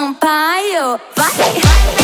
Sampaio. Vai! vai.